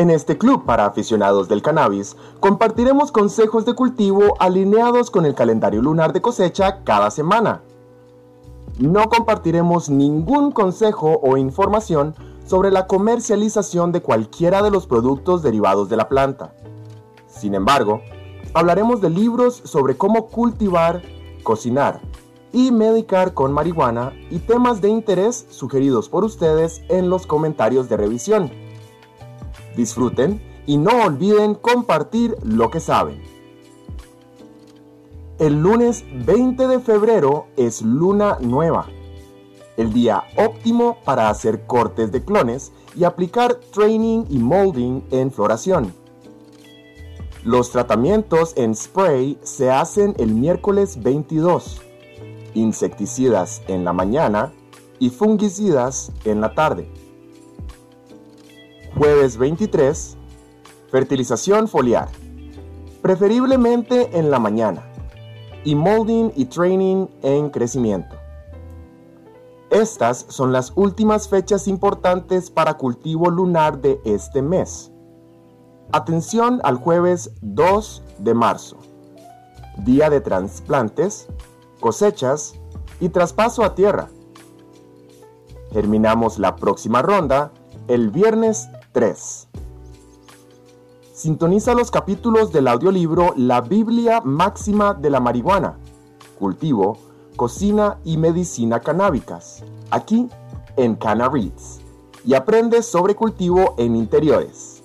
En este club para aficionados del cannabis, compartiremos consejos de cultivo alineados con el calendario lunar de cosecha cada semana. No compartiremos ningún consejo o información sobre la comercialización de cualquiera de los productos derivados de la planta. Sin embargo, hablaremos de libros sobre cómo cultivar, cocinar y medicar con marihuana y temas de interés sugeridos por ustedes en los comentarios de revisión. Disfruten y no olviden compartir lo que saben. El lunes 20 de febrero es luna nueva, el día óptimo para hacer cortes de clones y aplicar training y molding en floración. Los tratamientos en spray se hacen el miércoles 22, insecticidas en la mañana y fungicidas en la tarde. Jueves 23, fertilización foliar, preferiblemente en la mañana, y molding y training en crecimiento. Estas son las últimas fechas importantes para cultivo lunar de este mes. Atención al jueves 2 de marzo, día de trasplantes, cosechas y traspaso a tierra. Terminamos la próxima ronda el viernes 3. Sintoniza los capítulos del audiolibro La Biblia Máxima de la Marihuana, Cultivo, Cocina y Medicina Canábicas, aquí en Canna Reads, y aprende sobre cultivo en interiores.